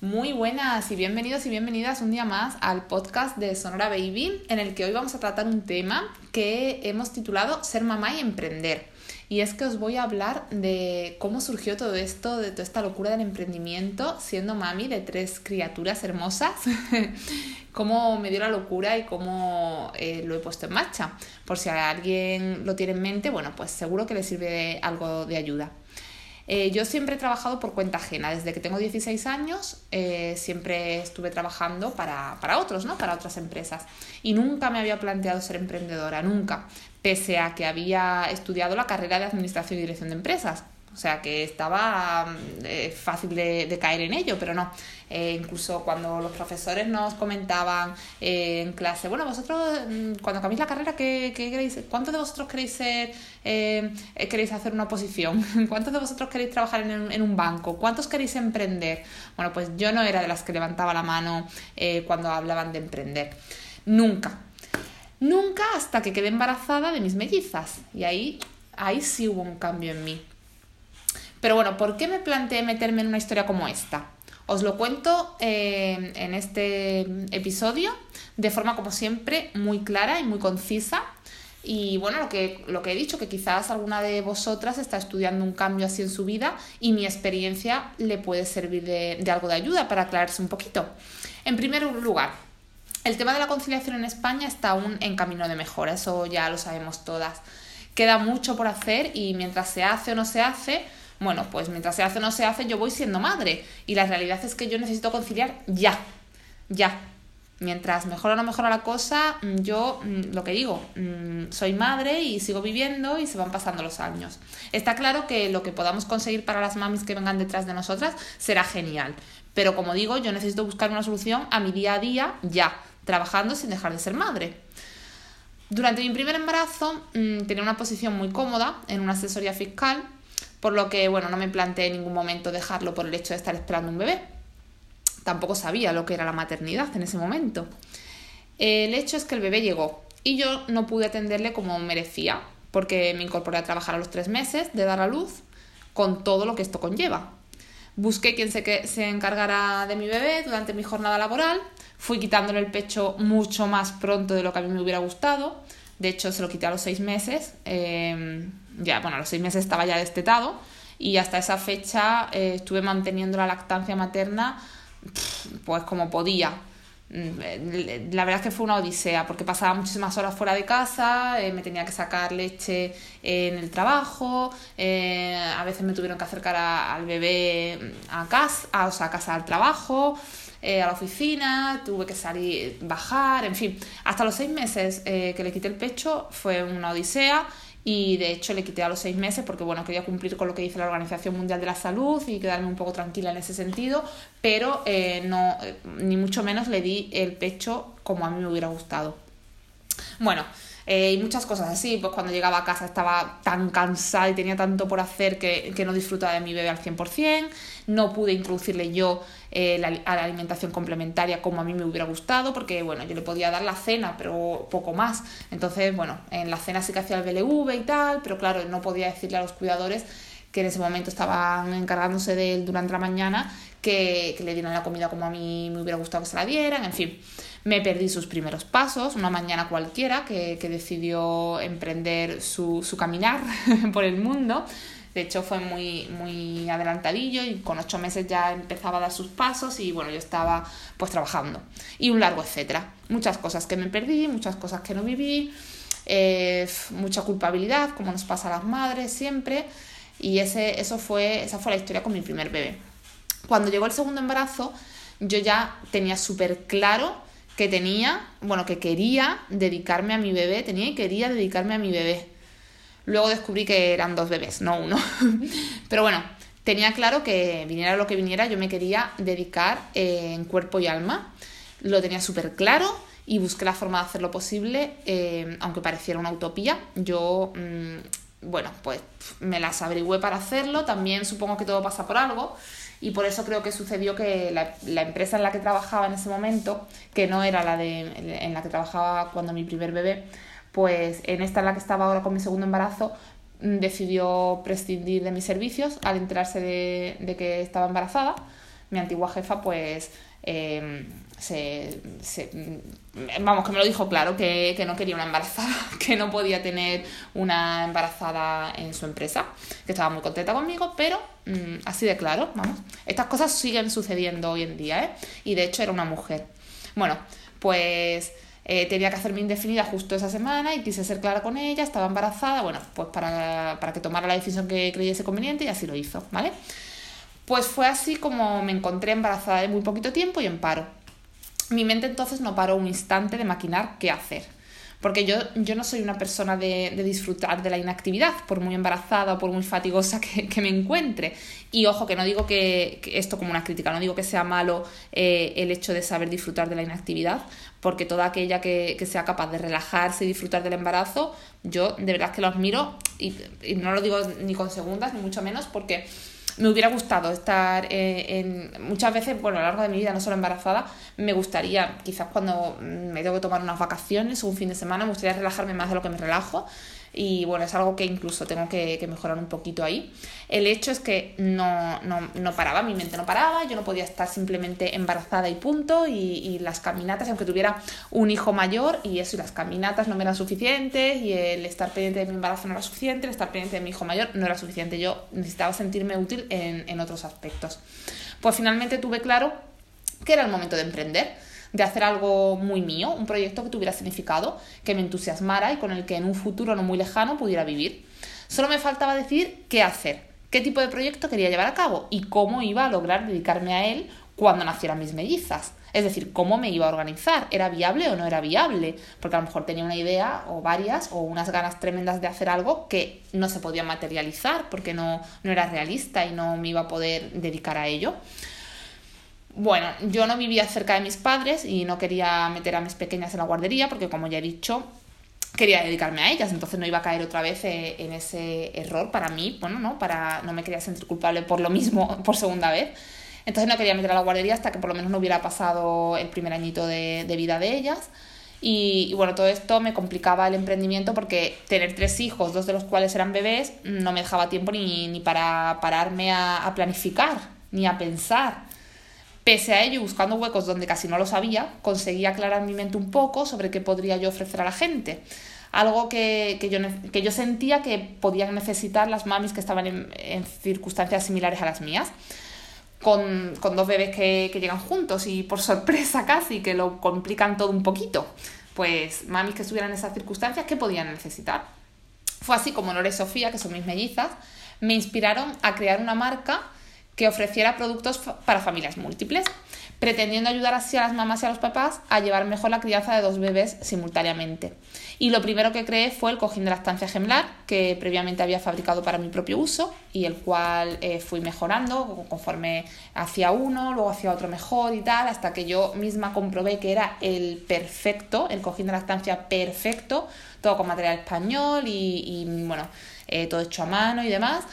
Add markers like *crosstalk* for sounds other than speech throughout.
Muy buenas y bienvenidos y bienvenidas un día más al podcast de Sonora Baby, en el que hoy vamos a tratar un tema que hemos titulado Ser mamá y emprender. Y es que os voy a hablar de cómo surgió todo esto, de toda esta locura del emprendimiento, siendo mami de tres criaturas hermosas, *laughs* cómo me dio la locura y cómo eh, lo he puesto en marcha. Por si alguien lo tiene en mente, bueno, pues seguro que le sirve algo de ayuda. Eh, yo siempre he trabajado por cuenta ajena. Desde que tengo 16 años eh, siempre estuve trabajando para, para, otros, ¿no? Para otras empresas. Y nunca me había planteado ser emprendedora, nunca. Pese a que había estudiado la carrera de Administración y Dirección de Empresas. O sea que estaba mm, eh, fácil de, caer en ello, pero no. Eh, incluso cuando los profesores nos comentaban eh, en clase, bueno, vosotros mm, cuando cambiéis la carrera, ¿qué, queréis? ¿Cuántos de vosotros queréis ser, queréis hacer una posición? *laughs* ¿Cuántos de vosotros queréis trabajar en, en, un banco? ¿Cuántos queréis emprender? Bueno, pues yo no era de las que levantaba la mano cuando hablaban de emprender. Nunca. Nunca hasta que quedé embarazada de mis mellizas. Y ahí, ahí sí hubo un cambio en mí. Pero bueno, ¿por qué me planteé meterme en una historia como esta? Os lo cuento eh, en este episodio de forma, como siempre, muy clara y muy concisa. Y bueno, lo que, lo que he dicho, que quizás alguna de vosotras está estudiando un cambio así en su vida y mi experiencia le puede servir de, de algo de ayuda para aclararse un poquito. En primer lugar, el tema de la conciliación en España está aún en camino de mejora, eso ya lo sabemos todas. Queda mucho por hacer y mientras se hace o no se hace, bueno, pues mientras se hace o no se hace, yo voy siendo madre. Y la realidad es que yo necesito conciliar ya, ya. Mientras mejora o no mejora la cosa, mm, yo mm, lo que digo, mm, soy madre y sigo viviendo y se van pasando los años. Está claro que lo que podamos conseguir para las mamis que vengan detrás de nosotras será genial. Pero como digo, yo necesito buscar una solución a mi día a día ya, trabajando sin dejar de ser madre. Durante mi primer embarazo tenía una posición muy cómoda en una asesoría fiscal por lo que, bueno, no me planteé en ningún momento dejarlo por el hecho de estar esperando un bebé. Tampoco sabía lo que era la maternidad en ese momento. El hecho es que el bebé llegó y yo no pude atenderle como merecía, porque me incorporé a trabajar a los tres meses de dar a luz con todo lo que esto conlleva. Busqué quien se, se encargara de mi bebé durante mi jornada laboral, fui quitándole el pecho mucho más pronto de lo que a mí me hubiera gustado, de hecho se lo quité a los seis meses, eh, ya, bueno, a los seis meses estaba ya destetado y hasta esa fecha eh, estuve manteniendo la lactancia materna pues como podía. Mm, la verdad es que fue una odisea porque pasaba muchísimas horas fuera de casa, eh, me tenía que sacar leche en el trabajo, eh, a veces me tuvieron que acercar al bebé a casa, a, o sea, a casa al trabajo, a la oficina, tuve que salir, bajar, en fin, hasta los seis meses que le quité el pecho fue una odisea y de hecho le quité a los seis meses porque bueno, quería cumplir con lo que dice la Organización Mundial de la Salud y quedarme un poco tranquila en ese sentido, pero eh, no, eh, ni mucho menos le di el pecho como a mí me hubiera gustado. Bueno, eh, y muchas cosas así, pues cuando llegaba a casa estaba tan cansada y tenía tanto por hacer que, que no disfrutaba de mi bebé al 100%, no pude introducirle yo eh, a la alimentación complementaria como a mí me hubiera gustado, porque bueno, yo le podía dar la cena, pero poco más. Entonces, bueno, en la cena sí que hacía el BLV y tal, pero claro, no podía decirle a los cuidadores que en ese momento estaban encargándose de él durante la mañana, que, que, le dieran la comida como a mí me hubiera gustado que se la dieran, en fin. Me perdí sus primeros pasos, una mañana cualquiera que, que decidió emprender su, su caminar *laughs* por el mundo. De hecho, fue muy, muy adelantadillo y con ocho meses ya empezaba a dar sus pasos y bueno, yo estaba pues trabajando. Y un largo etcétera. Muchas cosas que me perdí, muchas cosas que no viví, eh, mucha culpabilidad, como nos pasa a las madres siempre. Y ese, eso fue, esa fue la historia con mi primer bebé. Cuando llegó el segundo embarazo, yo ya tenía súper claro que tenía, bueno, que quería dedicarme a mi bebé, tenía y quería dedicarme a mi bebé. Luego descubrí que eran dos bebés, no uno. *laughs* Pero bueno, tenía claro que viniera lo que viniera, yo me quería dedicar eh, en cuerpo y alma. Lo tenía súper claro y busqué la forma de hacerlo posible, eh, aunque pareciera una utopía. Yo, mm, bueno, pues me las averigüé para hacerlo. También supongo que todo pasa por algo. Y por eso creo que sucedió que la, la, empresa en la que trabajaba en ese momento, que no era la de, en la que trabajaba cuando mi primer bebé, pues en esta en la que estaba ahora con mi segundo embarazo, mm, decidió prescindir de mis servicios al enterarse de, que estaba embarazada. mi antigua jefa pues em, se, vamos, que me lo dijo claro, que, que, no quería una embarazada, *laughs* que no podía tener una embarazada en su empresa, que estaba muy contenta conmigo, pero mm, así de claro, vamos. Estas cosas siguen sucediendo hoy en día, ¿eh? Y de hecho era una mujer. Bueno, pues eh, tenía que hacerme indefinida justo esa semana y quise ser clara con ella, estaba embarazada, bueno, pues para, para que tomara la decisión que creyese conveniente y así lo hizo, ¿vale? Pues fue así como me encontré embarazada de muy poquito tiempo y en paro. Mi mente entonces no paró un instante de maquinar qué hacer. Porque yo, yo no soy una persona de, disfrutar de la inactividad, por muy embarazada o por muy fatigosa que, me encuentre. Y ojo, que no digo que, esto como una crítica, no digo que sea malo eh, el hecho de saber disfrutar de la inactividad, porque toda aquella que, sea capaz de relajarse y disfrutar del embarazo, yo de verdad que lo admiro y, y no lo digo ni con segundas, ni mucho menos, porque me hubiera gustado estar eh, en, muchas veces, bueno, a lo largo de mi vida, no solo embarazada, me gustaría, quizás cuando me tengo que tomar unas vacaciones o un fin de semana, me gustaría relajarme más de lo que me relajo y bueno, es algo que incluso tengo que, mejorar un poquito ahí. El hecho es que no, no, paraba, mi mente no paraba, yo no podía estar simplemente embarazada y punto, y, las caminatas, aunque tuviera un hijo mayor, y eso, y las caminatas no me eran suficientes, y el estar pendiente de mi embarazo no era suficiente, el estar pendiente de mi hijo mayor no era suficiente, yo necesitaba sentirme útil en otros aspectos. Pues finalmente tuve claro que era el momento de emprender de hacer algo muy mío, un proyecto que tuviera significado, que me entusiasmara y con el que en un futuro no muy lejano pudiera vivir. Solo me faltaba decir qué hacer, qué tipo de proyecto quería llevar a cabo y cómo iba a lograr dedicarme a él cuando nacieran mis mellizas. Es decir, cómo me iba a organizar, ¿era viable o no era viable? Porque a lo mejor tenía una idea o varias o unas ganas tremendas de hacer algo que no se podía materializar porque no, no era realista y no me iba a poder dedicar a ello. Bueno, yo no vivía cerca de mis padres y no quería meter a mis pequeñas en la guardería porque, como ya he dicho, quería dedicarme a ellas, entonces no iba a caer otra vez eh, en ese error para mí, bueno, no, para no me quería sentir culpable por lo mismo *laughs* por segunda vez. Entonces no quería meter a la guardería hasta que por lo menos no hubiera pasado el primer añito de, vida de ellas. Y, bueno, todo esto me complicaba el emprendimiento porque tener tres hijos, dos de los cuales eran bebés, no me dejaba tiempo ni, ni para pararme a, a planificar, ni a pensar. Pese a ello, buscando huecos donde casi no lo sabía, conseguí aclarar mi mente un poco sobre qué podría yo ofrecer a la gente. Algo que, yo, que yo, sentía que podían necesitar las mamis que estaban en, circunstancias similares a las mías. Con, dos bebés que, que, llegan juntos y por *laughs* sorpresa casi que lo complican todo un poquito. Pues mamis que estuvieran en esas circunstancias, ¿qué podían necesitar? Fue así como Nora y Sofía, que son mis mellizas, me inspiraron a crear una marca que ofreciera productos para familias múltiples, pretendiendo ayudar así a las mamás y a los papás a llevar mejor la crianza de dos bebés simultáneamente. Y lo primero que creé fue el cojín de lactancia gemelar, que previamente había fabricado para mi propio uso y el cual eh, fui mejorando conforme hacía uno, luego hacía otro mejor y tal, hasta que yo misma comprobé que era el perfecto, el cojín de lactancia perfecto, todo con material español y, bueno, eh, todo hecho a mano y demás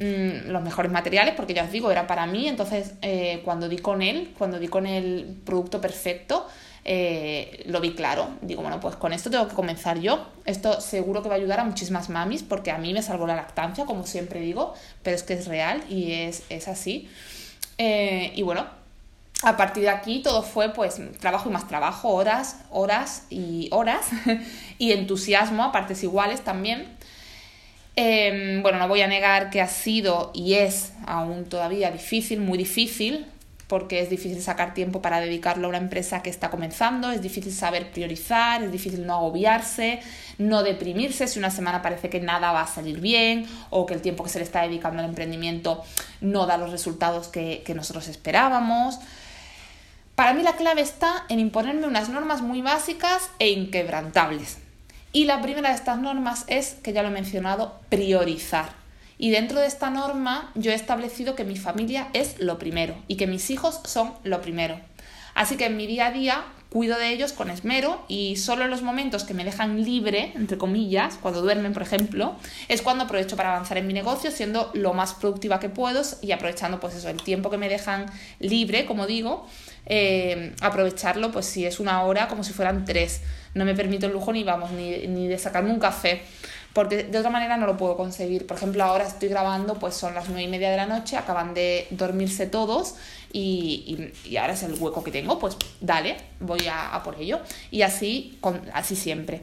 Mm, los mejores materiales, porque ya os digo, era para mí, entonces eh, cuando di con él, cuando di con el producto perfecto, eh, lo vi claro. Digo, bueno, pues con esto tengo que comenzar yo. Esto seguro que va a ayudar a muchísimas mamis, porque a mí me salvó la lactancia, como siempre digo, pero es que es real y es, así. Eh, y bueno, a partir de aquí todo fue pues trabajo y más trabajo, horas, horas y horas, *laughs* y entusiasmo a partes iguales también Em, bueno, no voy a negar que ha sido y es aún todavía difícil, muy difícil, porque es difícil sacar tiempo para dedicarlo a una empresa que está comenzando, es difícil saber priorizar, es difícil no agobiarse, no deprimirse si una semana parece que nada va a salir bien o que el tiempo que se le está dedicando al emprendimiento no da los resultados que, que nosotros esperábamos. Para mí la clave está en imponerme unas normas muy básicas e inquebrantables. Y la primera de estas normas es, que ya lo he mencionado, priorizar. Y dentro de esta norma yo he establecido que mi familia es lo primero y que mis hijos son lo primero. Así que en mi día a día cuido de ellos con esmero y solo en los momentos que me dejan libre, entre comillas, cuando duermen, por ejemplo, es cuando aprovecho para avanzar en mi negocio, siendo lo más productiva que puedo y aprovechando pues eso, el tiempo que me dejan libre, como digo, eh, aprovecharlo pues si es una hora como si fueran tres. No me permito el lujo ni vamos, ni, ni de sacarme un café porque de otra manera no lo puedo conseguir. Por ejemplo, ahora estoy grabando, pues son las nueve y media de la noche, acaban de dormirse todos y, y, ahora es el hueco que tengo, pues dale, voy a, a por ello. Y así, con, así siempre.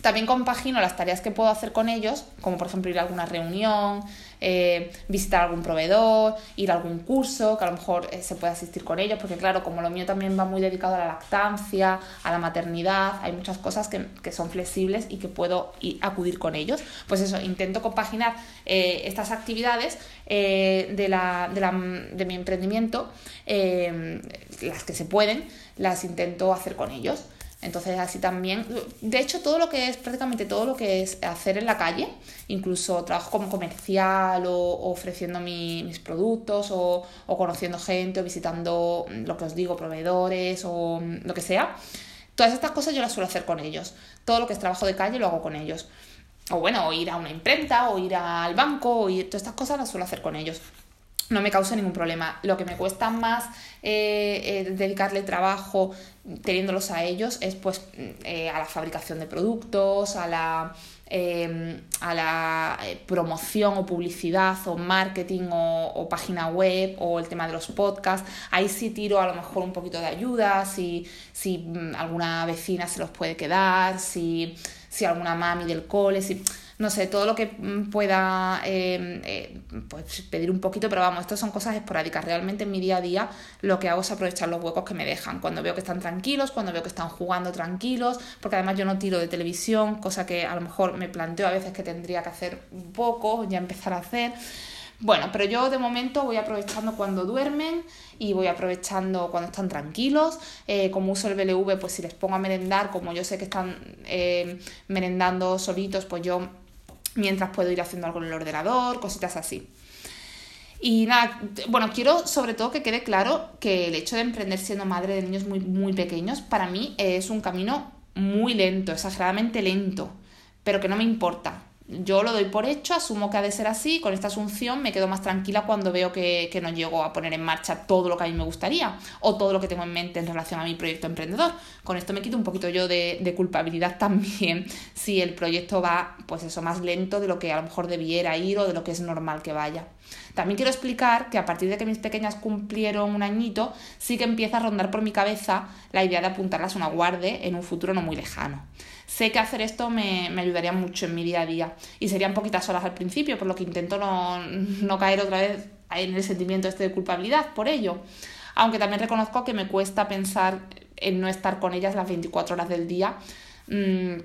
También compagino las tareas que puedo hacer con ellos, como por ejemplo ir a alguna reunión, eh, visitar algún proveedor, ir a algún curso, que a lo mejor eh, se puede asistir con ellos, porque claro, como lo mío también va muy dedicado a la lactancia, a la maternidad, hay muchas cosas que, son flexibles y que puedo ir, acudir con ellos. Pues eso, intento compaginar eh, estas actividades de, la, de, la, de, mi emprendimiento, las que se pueden, las intento hacer con ellos. Entonces así también, de hecho todo lo que es, prácticamente todo lo que es hacer en la calle, incluso trabajo como comercial o, ofreciendo mis productos o, conociendo gente o visitando lo que os digo, proveedores o lo que sea, todas estas cosas yo las suelo hacer con ellos. Todo lo que es trabajo de calle lo hago con ellos. O bueno, o ir a una imprenta, o ir al banco, o ir, todas estas cosas las suelo hacer con ellos no me causa ningún problema. Lo que me cuesta más eh, eh, dedicarle trabajo teniéndolos a ellos es pues eh, a la fabricación de productos, a la, em, a la promoción o publicidad o marketing o, página web o el tema de los podcasts. Ahí sí tiro a lo mejor un poquito de ayuda, si, si mm, alguna vecina se los puede quedar, si, si alguna mami del cole, si no sé, todo lo que mm, pueda em, eh, pues pedir un poquito, pero vamos, esto son cosas esporádicas. Realmente en mi día a día lo que hago es aprovechar los huecos que me dejan. Cuando veo que están tranquilos, cuando veo que están jugando tranquilos, porque además yo no tiro de televisión, cosa que a lo mejor me planteo a veces que tendría que hacer un poco, ya empezar a hacer. Bueno, pero yo de momento voy aprovechando cuando duermen y voy aprovechando cuando están tranquilos. Eh, como uso el BLV, pues si les pongo a merendar, como yo sé que están eh, merendando solitos, pues yo mientras puedo ir haciendo algo en el ordenador, cositas así. Y nada, bueno, quiero sobre todo que quede claro que el hecho de emprender siendo madre de niños muy, muy pequeños, para mí es un camino muy lento, exageradamente lento, pero que no me importa yo lo doy por hecho, asumo que ha de ser así, con esta asunción me quedo más tranquila cuando veo que, no llego a poner en marcha todo lo que a mí me gustaría o todo lo que tengo en mente en relación a mi proyecto emprendedor. Con esto me quito un poquito yo de, culpabilidad *laughs* también si el proyecto va, pues eso, más lento de lo que a lo mejor debiera ir o de lo que es normal que vaya. También quiero explicar que a partir de que mis pequeñas cumplieron un añito, sí que empieza a rondar por mi cabeza la idea de apuntarlas a una guarde en un futuro no muy lejano. Sé que hacer esto me, ayudaría mucho en mi día a día y serían poquitas horas al principio, por lo que intento no, caer otra vez en el sentimiento este de culpabilidad por ello. Aunque también reconozco que me cuesta pensar en no estar con ellas las 24 horas del día. Mm,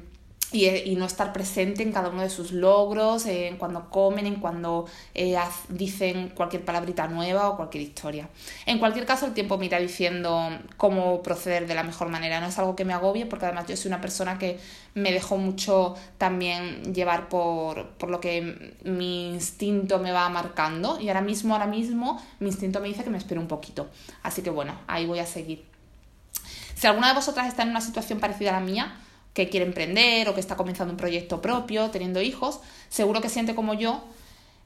y, no estar presente en cada uno de sus logros, en cuando comen, en cuando eh, dicen cualquier palabrita nueva o cualquier historia. En cualquier caso, el tiempo me irá diciendo cómo proceder de la mejor manera. No es algo que me agobie, porque además yo soy una persona que me dejó mucho también llevar por, por lo que mi instinto me va marcando. Y ahora mismo, ahora mismo, mi instinto me dice que me espere un poquito. Así que bueno, ahí voy a seguir. Si alguna de vosotras está en una situación parecida a la mía, que quiere emprender o que está comenzando un proyecto propio, teniendo hijos, seguro que siente como yo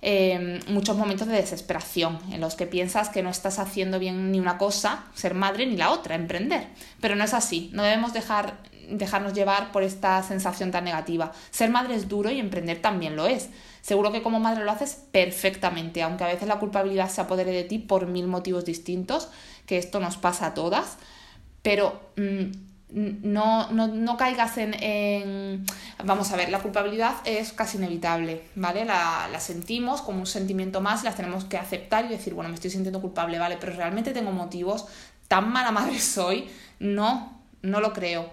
em, muchos momentos de desesperación en los que piensas que no estás haciendo bien ni una cosa, ser madre, ni la otra, emprender. Pero no es así, no debemos dejar, dejarnos llevar por esta sensación tan negativa. Ser madre es duro y emprender también lo es. Seguro que como madre lo haces perfectamente, aunque a veces la culpabilidad se apodere de ti por mil motivos distintos, que esto nos pasa a todas, pero... Mm, no, no, no caigas en, Vamos a ver, la culpabilidad es casi inevitable, ¿vale? La, la sentimos como un sentimiento más, las tenemos que aceptar y decir, bueno, me estoy sintiendo culpable, ¿vale? Pero realmente tengo motivos, tan mala madre *laughs* soy, no, no lo creo.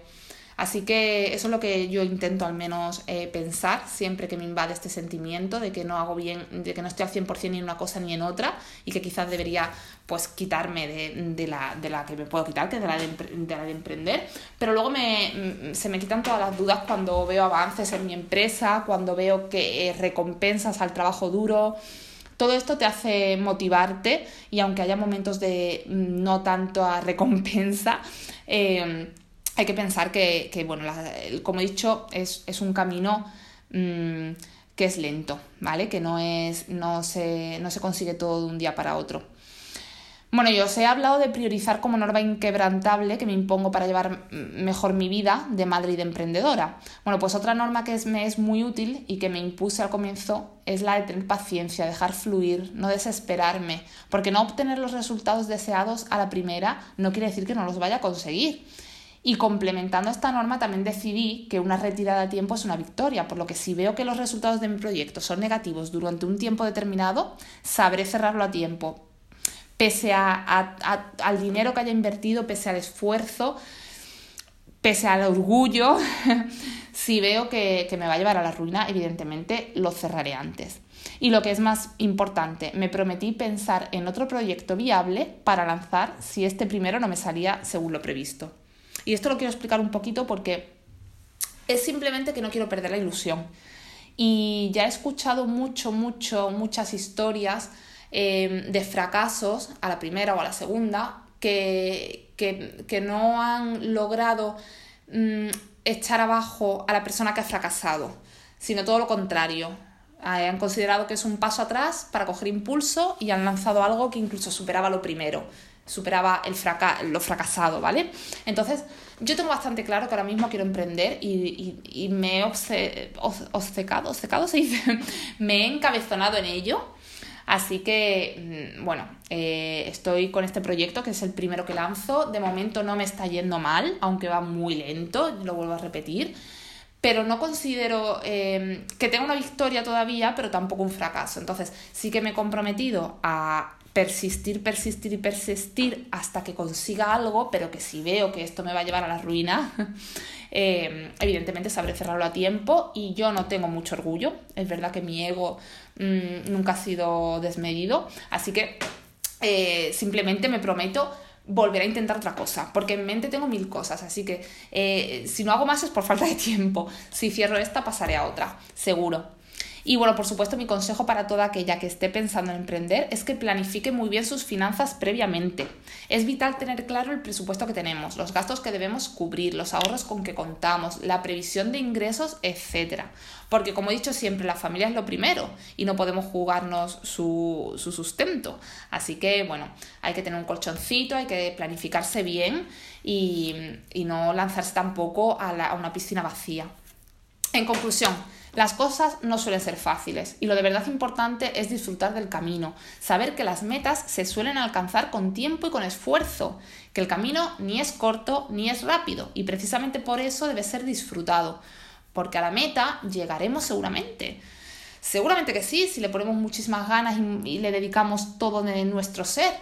Así que eso es lo que yo intento al menos eh, pensar siempre que me invade este sentimiento de que no hago bien, de que no estoy al 100% ni en una cosa ni en otra y que quizás debería pues quitarme de, la, de la que me puedo quitar, que es de la de, de emprender. Pero luego me, mm, se me quitan todas las dudas cuando veo avances en mi empresa, cuando veo que eh, recompensas al trabajo duro. Todo esto te hace motivarte y aunque haya momentos de mm, no tanto a recompensa, eh, hay que pensar que, bueno, como he dicho, es, un camino mm, que es lento, ¿vale? Que no, es, no, se, no se consigue todo de un día para otro. Bueno, yo os he hablado de priorizar como norma inquebrantable que me impongo para llevar mejor mi vida de madre y de emprendedora. Bueno, pues otra norma que es, me es muy útil y que me impuse al comienzo es la de tener paciencia, dejar fluir, no desesperarme, porque no obtener los resultados deseados a la primera no quiere decir que no los vaya a conseguir. Y complementando esta norma también decidí que una retirada a tiempo es una victoria, por lo que si veo que los resultados de mi proyecto son negativos durante un tiempo determinado, sabré cerrarlo a tiempo, pese a, al dinero que haya invertido, pese al esfuerzo, pese al orgullo, *laughs* si veo que, que me va a llevar a la ruina, evidentemente lo cerraré antes. Y lo que es más importante, me prometí pensar en otro proyecto viable para lanzar si este primero no me salía según lo previsto. Y esto lo quiero explicar un poquito porque es simplemente que no quiero perder la ilusión. Y ya he escuchado mucho, mucho, muchas historias Em, de fracasos a la primera o a la segunda que, que, no han logrado mm, echar abajo a la persona que ha fracasado, sino todo lo contrario. Eh, han considerado que es un paso atrás para coger impulso y han lanzado algo que incluso superaba lo primero, superaba el lo fracasado, ¿vale? Entonces, yo tengo bastante claro que ahora mismo quiero emprender y, me he obcecado, obcecado se dice, *laughs* me he encabezonado en ello Así que, mm, bueno, eh, estoy con este proyecto que es el primero que lanzo. De momento no me está yendo mal, aunque va muy lento, lo vuelvo a repetir. Pero no considero eh, que tenga una victoria todavía, pero tampoco un fracaso. Entonces, sí que me he comprometido a persistir, persistir y persistir hasta que consiga algo, pero que si veo que esto me va a llevar a la ruina, *laughs* eh, evidentemente sabré cerrarlo a tiempo y yo no tengo mucho orgullo. Es verdad que mi ego mm, nunca ha sido desmedido, así que eh, simplemente me prometo volver a intentar otra cosa, porque en mente tengo mil cosas, así que eh, si no hago más es por falta de *laughs* tiempo. Si cierro esta, pasaré a otra, seguro. Y bueno, por supuesto, mi consejo para toda aquella que esté pensando en emprender es que planifique muy bien sus finanzas previamente. Es vital tener claro el presupuesto que tenemos, los gastos que debemos cubrir, los ahorros con que contamos, la previsión de ingresos, etc. Porque como he dicho siempre, la familia es lo primero y no podemos jugarnos su, sustento. Así que bueno, hay que tener un colchoncito, hay que planificarse bien y, no lanzarse tampoco a una piscina vacía. En conclusión, las cosas no suelen ser fáciles y lo de verdad importante es disfrutar del camino, saber que las metas se suelen alcanzar con tiempo y con esfuerzo, que el camino ni es corto ni es rápido y precisamente por eso debe ser disfrutado, porque a la meta llegaremos seguramente. Seguramente que sí, si le ponemos muchísimas ganas y, le dedicamos todo nuestro ser,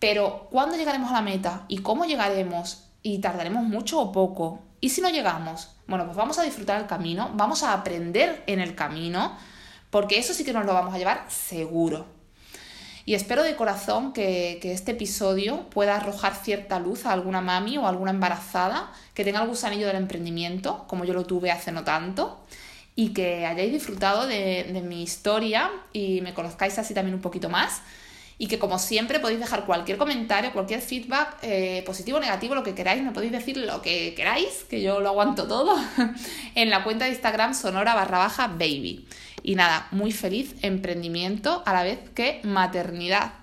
pero ¿cuándo llegaremos a la meta y cómo llegaremos? ¿Y tardaremos mucho o poco? ¿Y si no llegamos? Bueno, pues vamos a disfrutar el camino, vamos a aprender en el camino, porque eso sí que nos lo vamos a llevar seguro. Y espero de corazón que, este episodio pueda arrojar cierta luz a alguna mami o alguna embarazada que tenga el gusanillo del emprendimiento, como yo lo tuve hace no tanto, y que hayáis disfrutado de, de mi historia y me conozcáis así también un poquito más y que como siempre podéis dejar cualquier comentario, cualquier feedback, eh, positivo o negativo, lo que queráis, me podéis decir lo que queráis, que yo lo aguanto todo, *laughs* en la cuenta de Instagram sonora barra baja baby. Y nada, muy feliz emprendimiento a la vez que maternidad.